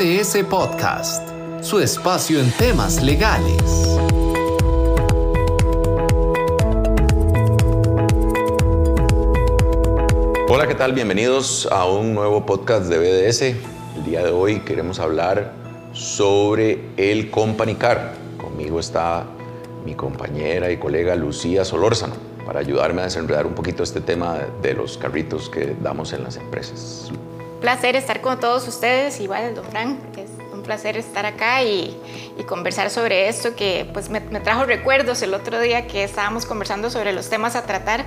BDS Podcast, su espacio en temas legales. Hola, ¿qué tal? Bienvenidos a un nuevo podcast de BDS. El día de hoy queremos hablar sobre el Company Car. Conmigo está mi compañera y colega Lucía Solórzano para ayudarme a desenredar un poquito este tema de los carritos que damos en las empresas placer estar con todos ustedes, igual don Frank, es un placer estar acá y, conversar sobre esto que pues me, trajo recuerdos el otro día que estábamos conversando sobre los temas a tratar.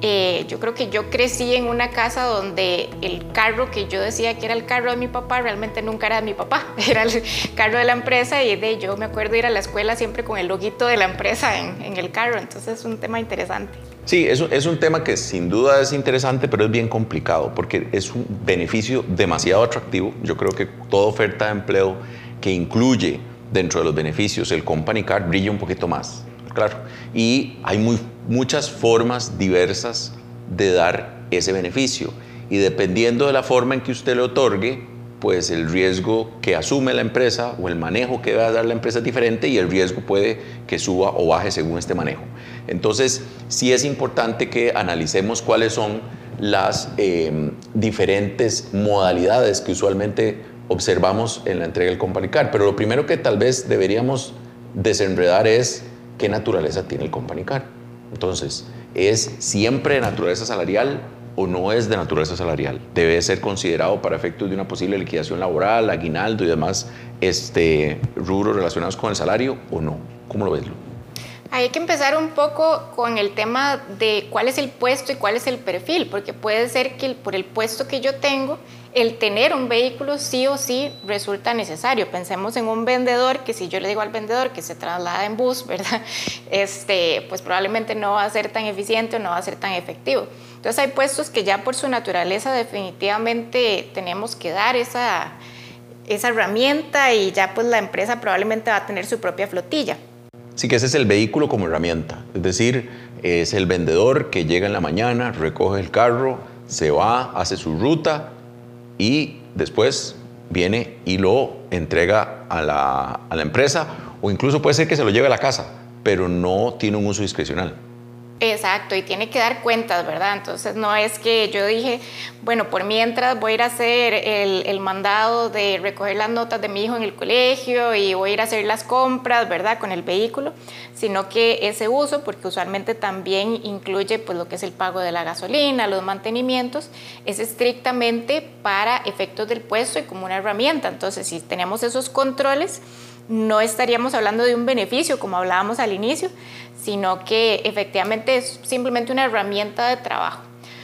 Eh, yo creo que yo crecí en una casa donde el carro que yo decía que era el carro de mi papá realmente nunca era de mi papá, era el carro de la empresa y de yo me acuerdo ir a la escuela siempre con el loguito de la empresa en, en el carro, entonces es un tema interesante. Sí, es, es un tema que sin duda es interesante, pero es bien complicado porque es un beneficio demasiado atractivo. Yo creo que toda oferta de empleo que incluye dentro de los beneficios el company card brilla un poquito más, claro. Y hay muchas formas diversas de dar ese beneficio. Y dependiendo de la forma en que usted le otorgue, pues el riesgo que asume la empresa o el manejo que va a dar la empresa es diferente y el riesgo puede que suba o baje según este manejo. Entonces, sí es importante que analicemos cuáles son las em, diferentes modalidades que usualmente observamos en la entrega del Company Car. Pero lo primero que tal vez deberíamos desenredar es qué naturaleza tiene el Company Car. Entonces, ¿es siempre naturaleza salarial o no es de naturaleza salarial? ¿Debe ser considerado para efectos de una posible liquidación laboral, aguinaldo y demás este, rubros relacionados con el salario o no? ¿Cómo lo ves, Lu? Hay que empezar un poco con el tema de cuál es el puesto y cuál es el perfil, porque puede ser que por el puesto que yo tengo, el tener un vehículo sí o sí resulta necesario. Pensemos en un vendedor que si yo le digo al vendedor que se traslada en bus, ¿verdad? Este, pues probablemente no va a ser tan eficiente o no va a ser tan efectivo. Entonces hay puestos que ya por su naturaleza definitivamente tenemos que dar esa, esa herramienta y ya pues la empresa probablemente va a tener su propia flotilla. Sí que ese es el vehículo como herramienta, es decir, es el vendedor que llega en la mañana, recoge el carro, se va, hace su ruta y después viene y lo entrega a la, a la empresa o incluso puede ser que se lo lleve a la casa, pero no tiene un uso discrecional. Exacto, y tiene que dar cuentas, ¿verdad? Entonces no es que yo dije, bueno, por mientras voy a ir a hacer el, el, mandado de recoger las notas de mi hijo en el colegio y voy a ir a hacer las compras, ¿verdad? Con el vehículo, sino que ese uso, porque usualmente también incluye pues lo que es el pago de la gasolina, los mantenimientos, es estrictamente para efectos del puesto y como una herramienta. Entonces, si tenemos esos controles, no estaríamos hablando de un beneficio como hablábamos al inicio, sino que efectivamente es simplemente una herramienta de trabajo.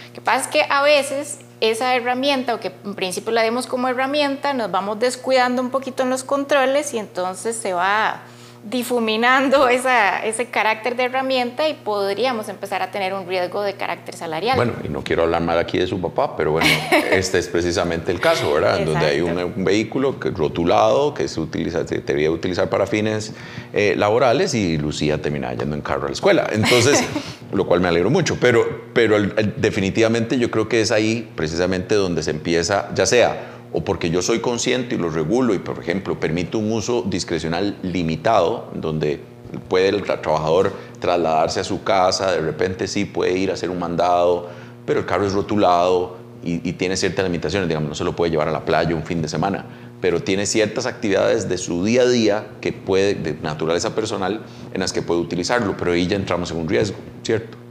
Lo que pasa es que a veces esa herramienta, o que en principio la demos como herramienta, nos vamos descuidando un poquito en los controles y entonces se va difuminando esa, ese carácter de herramienta y podríamos empezar a tener un riesgo de carácter salarial. Bueno, y no quiero hablar mal aquí de su papá, pero bueno, este es precisamente el caso, ¿verdad? En donde hay un, vehículo que, rotulado que se, utiliza, se debía utilizar para fines eh, laborales y Lucía termina yendo en carro a la escuela. Entonces, lo cual me alegro mucho, pero, pero definitivamente yo creo que es ahí precisamente donde se empieza, ya sea o porque yo soy consciente y lo regulo y, por ejemplo, permito un uso discrecional limitado, donde puede el trabajador trasladarse a su casa, de repente sí puede ir a hacer un mandado, pero el carro es rotulado y, tiene ciertas limitaciones, digamos, no se lo puede llevar a la playa un fin de semana, pero tiene ciertas actividades de su día a día que puede, de naturaleza personal, en las que puede utilizarlo, pero ahí ya entramos en un riesgo, ¿cierto?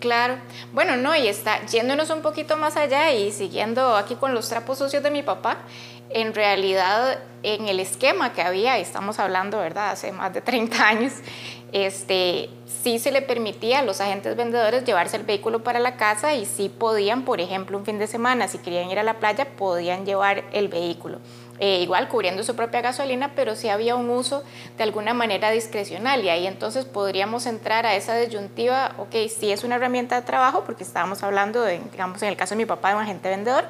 Claro. Bueno, no, y está yéndonos un poquito más allá y siguiendo aquí con los trapos sucios de mi papá, en realidad en el esquema que había, estamos hablando, ¿verdad?, hace más de 30 años, este, sí se le permitía a los agentes vendedores llevarse el vehículo para la casa y sí podían, por ejemplo, un fin de semana, si querían ir a la playa, podían llevar el vehículo. Eh, igual cubriendo su propia gasolina, pero sí había un uso de alguna manera discrecional y ahí entonces podríamos entrar a esa disyuntiva, ok, sí es una herramienta de trabajo, porque estábamos hablando, de, digamos, en el caso de mi papá, de un agente vendedor,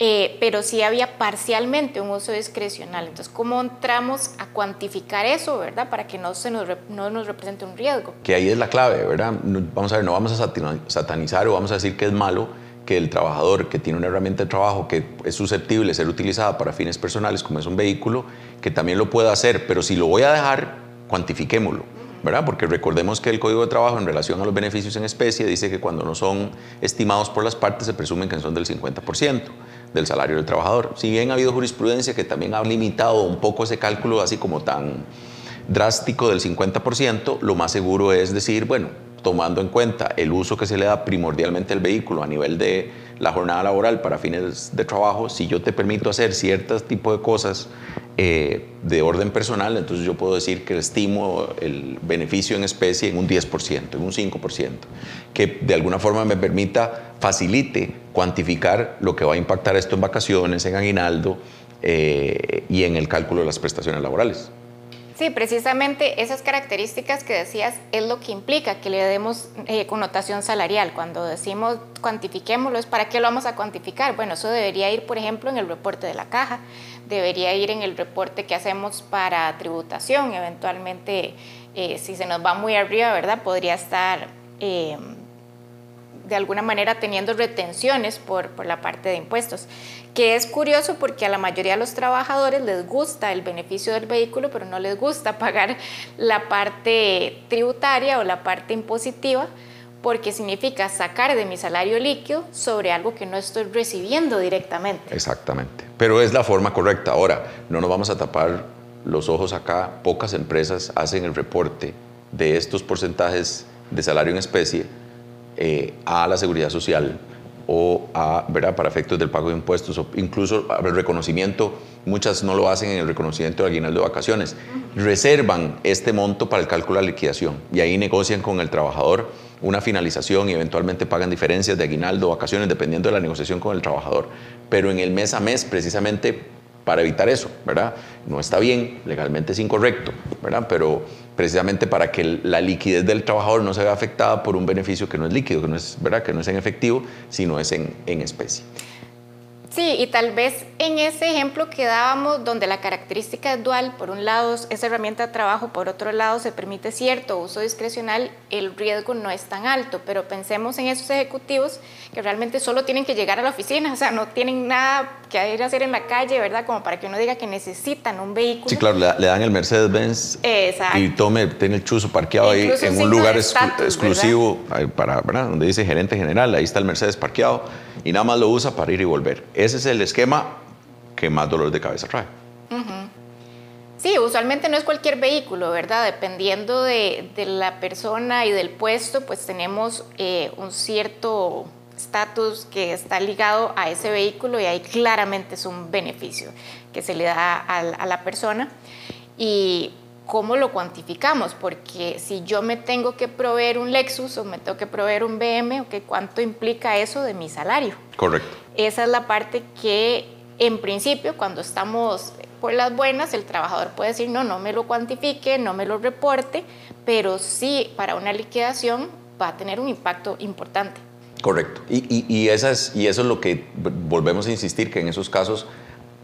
eh, pero sí había parcialmente un uso discrecional. Entonces, ¿cómo entramos a cuantificar eso, verdad? Para que no, se nos, no nos represente un riesgo. Que ahí es la clave, ¿verdad? Vamos a ver, no vamos a satanizar o vamos a decir que es malo que el trabajador que tiene una herramienta de trabajo que es susceptible de ser utilizada para fines personales, como es un vehículo, que también lo pueda hacer, pero si lo voy a dejar, cuantifiquémoslo. ¿verdad? Porque recordemos que el Código de Trabajo en relación a los beneficios en especie dice que cuando no son estimados por las partes se presumen que son del 50% del salario del trabajador. Si bien ha habido jurisprudencia que también ha limitado un poco ese cálculo así como tan drástico del 50%, lo más seguro es decir, bueno, tomando en cuenta el uso que se le da primordialmente al vehículo a nivel de la jornada laboral para fines de trabajo, si yo te permito hacer ciertos tipos de cosas eh, de orden personal, entonces yo puedo decir que estimo el beneficio en especie en un 10%, en un 5%, que de alguna forma me permita, facilite cuantificar lo que va a impactar esto en vacaciones, en aguinaldo eh, y en el cálculo de las prestaciones laborales. Sí, precisamente esas características que decías es lo que implica que le demos eh, connotación salarial. Cuando decimos cuantifiquémoslo, ¿es para qué lo vamos a cuantificar? Bueno, eso debería ir, por ejemplo, en el reporte de la caja, debería ir en el reporte que hacemos para tributación, eventualmente, eh, si se nos va muy arriba, ¿verdad? Podría estar... Eh, de alguna manera teniendo retenciones por, por, la parte de impuestos, que es curioso porque a la mayoría de los trabajadores les gusta el beneficio del vehículo, pero no les gusta pagar la parte tributaria o la parte impositiva, porque significa sacar de mi salario líquido sobre algo que no estoy recibiendo directamente. Exactamente, pero es la forma correcta. Ahora, no nos vamos a tapar los ojos acá, pocas empresas hacen el reporte de estos porcentajes de salario en especie eh, a la seguridad social o a, ¿verdad? para efectos del pago de impuestos o incluso el reconocimiento, muchas no lo hacen en el reconocimiento de aguinaldo de vacaciones, reservan este monto para el cálculo de liquidación y ahí negocian con el trabajador una finalización y eventualmente pagan diferencias de aguinaldo o vacaciones dependiendo de la negociación con el trabajador. Pero en el mes a mes, precisamente para evitar eso, ¿verdad? No está bien, legalmente es incorrecto, ¿verdad? Pero precisamente para que la liquidez del trabajador no se vea afectada por un beneficio que no es líquido, que no es, ¿verdad? Que no es en efectivo, sino es en, en especie. Sí, y tal vez en ese ejemplo que dábamos, donde la característica es dual, por un lado es herramienta de trabajo, por otro lado se permite cierto uso discrecional, el riesgo no es tan alto, pero pensemos en esos ejecutivos que realmente solo tienen que llegar a la oficina, o sea, no tienen nada que ir a hacer en la calle, ¿verdad? Como para que uno diga que necesitan un vehículo. Sí, claro, le, dan el Mercedes-Benz y tome, tiene el chuzo parqueado ahí en un lugar exclusivo para, ¿verdad? Donde dice gerente general, ahí está el Mercedes parqueado y nada más lo usa para ir y volver. Ese es el esquema que más dolor de cabeza trae. Sí, usualmente no es cualquier vehículo, ¿verdad? Dependiendo de, la persona y del puesto, pues tenemos eh, un cierto estatus que está ligado a ese vehículo y ahí claramente es un beneficio que se le da a, a la persona. Y ¿cómo lo cuantificamos? Porque si yo me tengo que proveer un Lexus o me tengo que proveer un BM, ¿cuánto implica eso de mi salario? Correcto. Esa es la parte que en principio cuando estamos por las buenas, el trabajador puede decir, no, no me lo cuantifique, no me lo reporte, pero sí para una liquidación va a tener un impacto importante. Correcto. Y, y, es, y eso es lo que volvemos a insistir, que en esos casos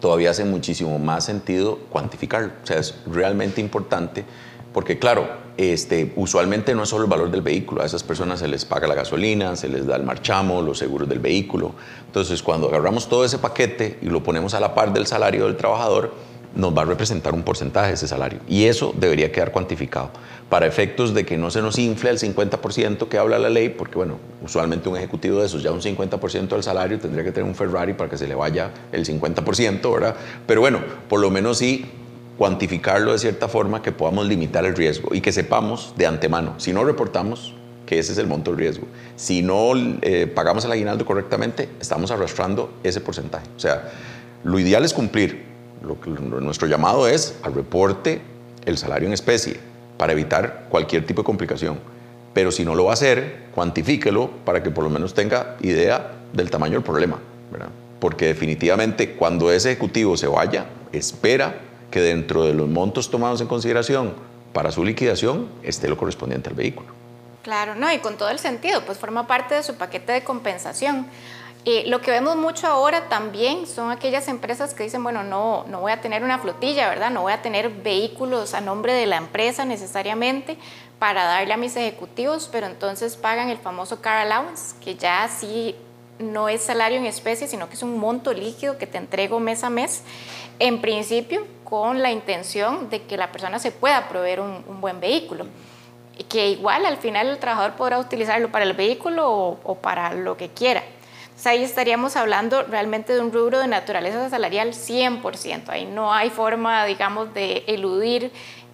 todavía hace muchísimo más sentido cuantificarlo. O sea, es realmente importante porque, claro, este, usualmente no es solo el valor del vehículo, a esas personas se les paga la gasolina, se les da el marchamo, los seguros del vehículo. Entonces, cuando agarramos todo ese paquete y lo ponemos a la par del salario del trabajador, nos va a representar un porcentaje de ese salario. Y eso debería quedar cuantificado para efectos de que no se nos infle el 50% que habla la ley, porque bueno, usualmente un ejecutivo de esos ya un 50% del salario tendría que tener un Ferrari para que se le vaya el 50%, ¿verdad? Pero bueno, por lo menos sí cuantificarlo de cierta forma que podamos limitar el riesgo y que sepamos de antemano, si no reportamos, que ese es el monto del riesgo. Si no eh, pagamos el aguinaldo correctamente, estamos arrastrando ese porcentaje. O sea, lo ideal es cumplir. Lo que, nuestro llamado es al reporte el salario en especie para evitar cualquier tipo de complicación. Pero si no lo va a hacer, cuantifíquelo para que por lo menos tenga idea del tamaño del problema. Porque definitivamente cuando ese ejecutivo se vaya, espera que dentro de los montos tomados en consideración para su liquidación esté lo correspondiente al vehículo. Claro, no, y con todo el sentido, pues forma parte de su paquete de compensación. Eh, lo que vemos mucho ahora también son aquellas empresas que dicen, bueno, no, no voy a tener una flotilla, ¿verdad? No voy a tener vehículos a nombre de la empresa necesariamente para darle a mis ejecutivos, pero entonces pagan el famoso car allowance, que ya sí no es salario en especie, sino que es un monto líquido que te entrego mes a mes, en principio con la intención de que la persona se pueda proveer un, buen vehículo. Que igual al final el trabajador podrá utilizarlo para el vehículo o, para lo que quiera. Entonces ahí estaríamos hablando realmente de un rubro de naturaleza salarial 100%. Ahí no hay forma, digamos, de eludir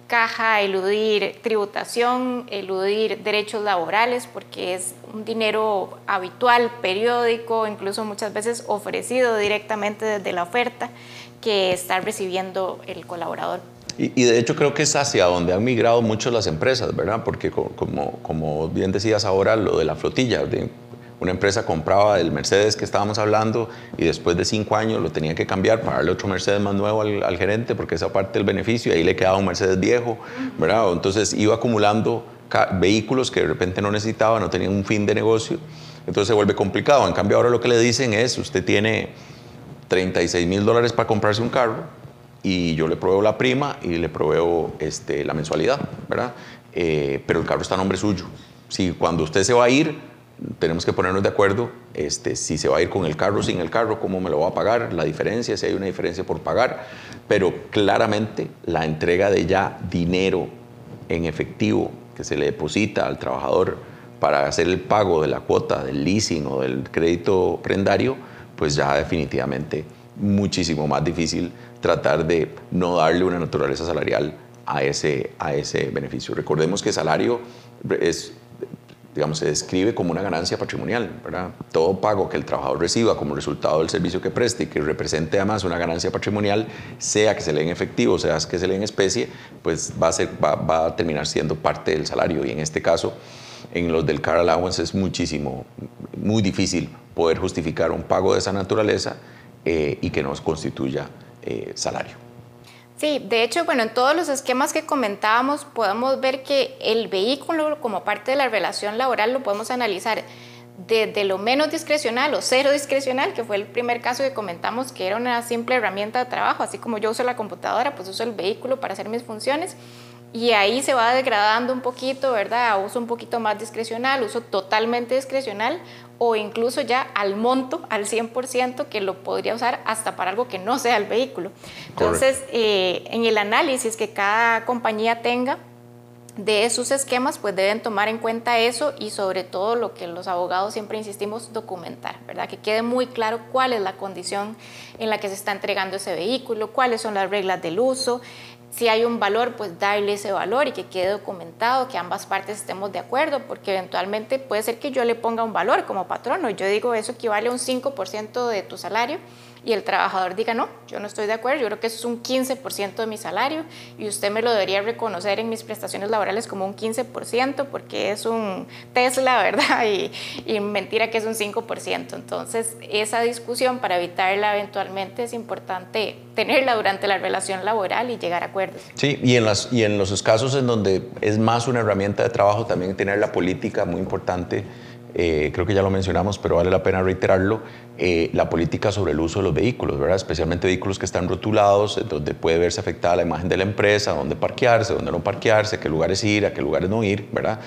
caja, eludir tributación, eludir derechos laborales, porque es un dinero habitual, periódico, incluso muchas veces ofrecido directamente desde la oferta que está recibiendo el colaborador. Y, de hecho creo que es hacia donde han migrado mucho las empresas, ¿verdad? Porque como, como bien decías ahora, lo de la flotilla, de, una empresa compraba el Mercedes que estábamos hablando y después de cinco años lo tenía que cambiar para darle otro Mercedes más nuevo al, gerente porque esa parte del beneficio y ahí le quedaba un Mercedes viejo, ¿verdad? Entonces iba acumulando vehículos que de repente no necesitaba, no tenían un fin de negocio, entonces se vuelve complicado. En cambio ahora lo que le dicen es, usted tiene 36 mil dólares para comprarse un carro y yo le proveo la prima y le proveo este, la mensualidad, ¿verdad? Eh, pero el carro está a nombre suyo. Si cuando usted se va a ir, tenemos que ponernos de acuerdo este, si se va a ir con el carro sin el carro, cómo me lo va a pagar, la diferencia, si hay una diferencia por pagar, pero claramente la entrega de ya dinero en efectivo que se le deposita al trabajador para hacer el pago de la cuota del leasing o del crédito prendario, pues ya definitivamente muchísimo más difícil tratar de no darle una naturaleza salarial a ese, a ese beneficio. Recordemos que salario es digamos, se describe como una ganancia patrimonial. Todo pago que el trabajador reciba como resultado del servicio que preste y que represente además una ganancia patrimonial, sea que se le en efectivo, sea que se le en especie, pues va a, ser, va, a terminar siendo parte del salario. Y en este caso, en los del car allowance es muchísimo, muy difícil poder justificar un pago de esa naturaleza eh, y que nos constituya eh, salario. Sí, de hecho, bueno, en todos los esquemas que comentábamos podemos ver que el vehículo como parte de la relación laboral lo podemos analizar desde lo menos discrecional o cero discrecional, que fue el primer caso que comentamos que era una simple herramienta de trabajo, así como yo uso la computadora, pues uso el vehículo para hacer mis funciones y ahí se va degradando un poquito, ¿verdad? Uso un poquito más discrecional, uso totalmente discrecional o incluso ya al monto, al 100%, que lo podría usar hasta para algo que no sea el vehículo. Entonces, eh, en el análisis que cada compañía tenga de sus esquemas, pues deben tomar en cuenta eso y sobre todo lo que los abogados siempre insistimos, documentar, ¿verdad? Que quede muy claro cuál es la condición en la que se está entregando ese vehículo, cuáles son las reglas del uso, si hay un valor, pues darle ese valor y que quede documentado, que ambas partes estemos de acuerdo, porque eventualmente puede ser que yo le ponga un valor como patrono. Yo digo, eso equivale a un 5% de tu salario y el trabajador diga, no, yo no estoy de acuerdo, yo creo que eso es un 15% de mi salario y usted me lo debería reconocer en mis prestaciones laborales como un 15% porque es un Tesla, ¿verdad? Y, y mentira que es un 5%. Entonces, esa discusión para evitarla eventualmente es importante tenerla durante la relación laboral y llegar a acuerdos. Sí, y en, las, y en los casos en donde es más una herramienta de trabajo, también tener la política muy importante eh, creo que ya lo mencionamos, pero vale la pena reiterarlo, eh, la política sobre el uso de los vehículos, ¿verdad? especialmente vehículos que están rotulados, donde puede verse afectada la imagen de la empresa, dónde parquearse, dónde no parquearse, a qué lugares ir, a qué lugares no ir, ¿verdad?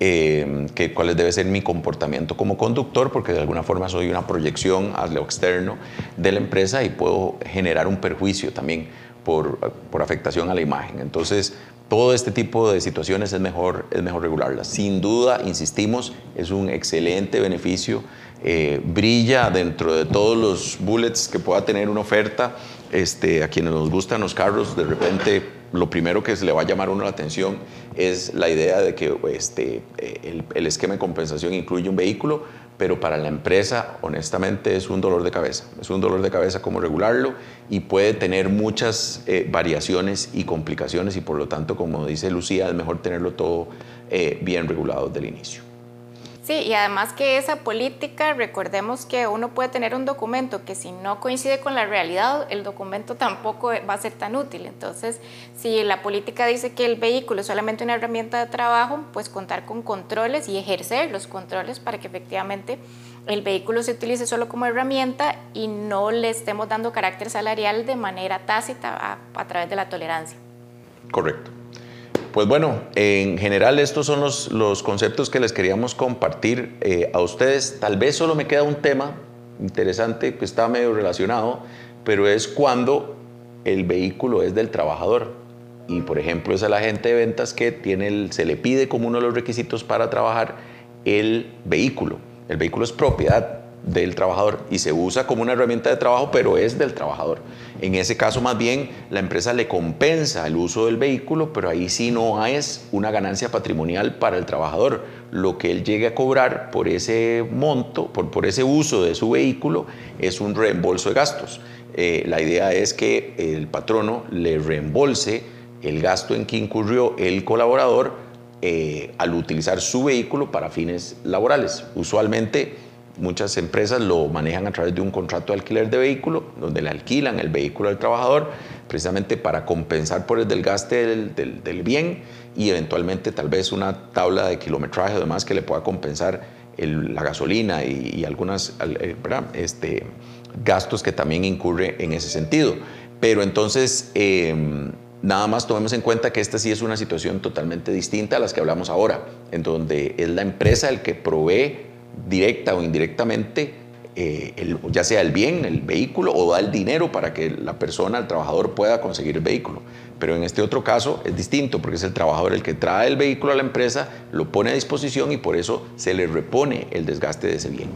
Eh, que, cuál debe ser mi comportamiento como conductor, porque de alguna forma soy una proyección a lo externo de la empresa y puedo generar un perjuicio también por, afectación a la imagen. Entonces, todo este tipo de situaciones es mejor, es mejor regularlas. Sin duda, insistimos, es un excelente beneficio, eh, brilla dentro de todos los bullets que pueda tener una oferta. Este, a quienes nos gustan los carros, de repente lo primero que se le va a llamar a uno la atención es la idea de que este, el, el esquema de compensación incluye un vehículo, pero para la empresa honestamente es un dolor de cabeza. Es un dolor de cabeza cómo regularlo y puede tener muchas eh, variaciones y complicaciones y por lo tanto, como dice Lucía, es mejor tenerlo todo eh, bien regulado desde el inicio. Sí, y además que esa política, recordemos que uno puede tener un documento que si no coincide con la realidad, el documento tampoco va a ser tan útil. Entonces, si la política dice que el vehículo es solamente una herramienta de trabajo, pues contar con controles y ejercer los controles para que efectivamente el vehículo se utilice solo como herramienta y no le estemos dando carácter salarial de manera tácita a, a través de la tolerancia. Correcto. Pues bueno, en general estos son los, conceptos que les queríamos compartir eh, a ustedes. Tal vez solo me queda un tema interesante que está medio relacionado, pero es cuando el vehículo es del trabajador. Y por ejemplo es el agente de ventas que tiene se le pide como uno de los requisitos para trabajar el vehículo. El vehículo es propiedad del trabajador y se usa como una herramienta de trabajo, pero es del trabajador. En ese caso, más bien, la empresa le compensa el uso del vehículo, pero ahí sí no es una ganancia patrimonial para el trabajador. Lo que él llegue a cobrar por ese monto, por, por ese uso de su vehículo, es un reembolso de gastos. Eh, la idea es que el patrono le reembolse el gasto en que incurrió el colaborador eh, al utilizar su vehículo para fines laborales. Usualmente, Muchas empresas lo manejan a través de un contrato de alquiler de vehículo, donde le alquilan el vehículo al trabajador, precisamente para compensar por el desgaste del, bien y eventualmente tal vez una tabla de kilometraje o demás que le pueda compensar la gasolina y, algunos eh, este, gastos que también incurre en ese sentido. Pero entonces, em, nada más tomemos en cuenta que esta sí es una situación totalmente distinta a las que hablamos ahora, en donde es la empresa el que provee directa o indirectamente, eh, ya sea el bien, el vehículo, o da el dinero para que la persona, el trabajador, pueda conseguir el vehículo. Pero en este otro caso es distinto, porque es el trabajador el que trae el vehículo a la empresa, lo pone a disposición y por eso se le repone el desgaste de ese bien.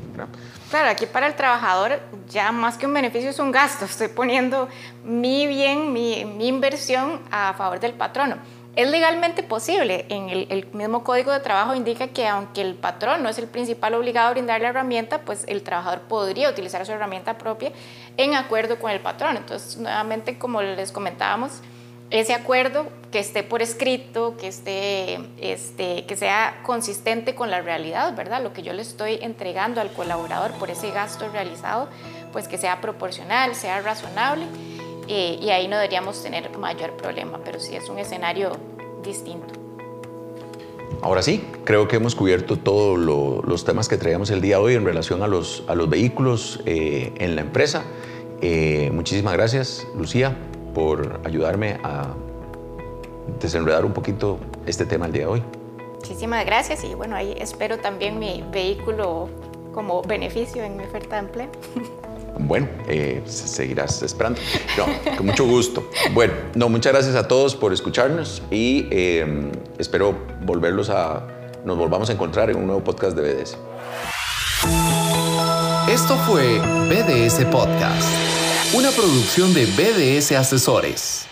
Claro, aquí para el trabajador ya más que un beneficio es un gasto. Estoy poniendo mi bien, mi, mi inversión a favor del patrono. Es legalmente posible. En el, mismo código de trabajo indica que aunque el patrón no es el principal obligado a brindar la herramienta, pues el trabajador podría utilizar su herramienta propia en acuerdo con el patrón. Entonces, nuevamente, como les comentábamos, ese acuerdo que esté por escrito, que, esté, este, que sea consistente con la realidad, ¿verdad? Lo que yo le estoy entregando al colaborador por ese gasto realizado, pues que sea proporcional, sea razonable eh, y ahí no deberíamos tener mayor problema, pero sí es un escenario distinto. Ahora sí, creo que hemos cubierto todos los temas que traíamos el día de hoy en relación a los, a los vehículos eh, en la empresa. Eh, muchísimas gracias, Lucía, por ayudarme a desenredar un poquito este tema el día de hoy. Muchísimas gracias y bueno, ahí espero también mi vehículo como beneficio en mi oferta de empleo. Bueno, eh, seguirás esperando. No, con mucho gusto. Bueno, no, muchas gracias a todos por escucharnos y eh, espero volverlos a, nos volvamos a encontrar en un nuevo podcast de BDS. Esto fue BDS Podcast, una producción de BDS Asesores.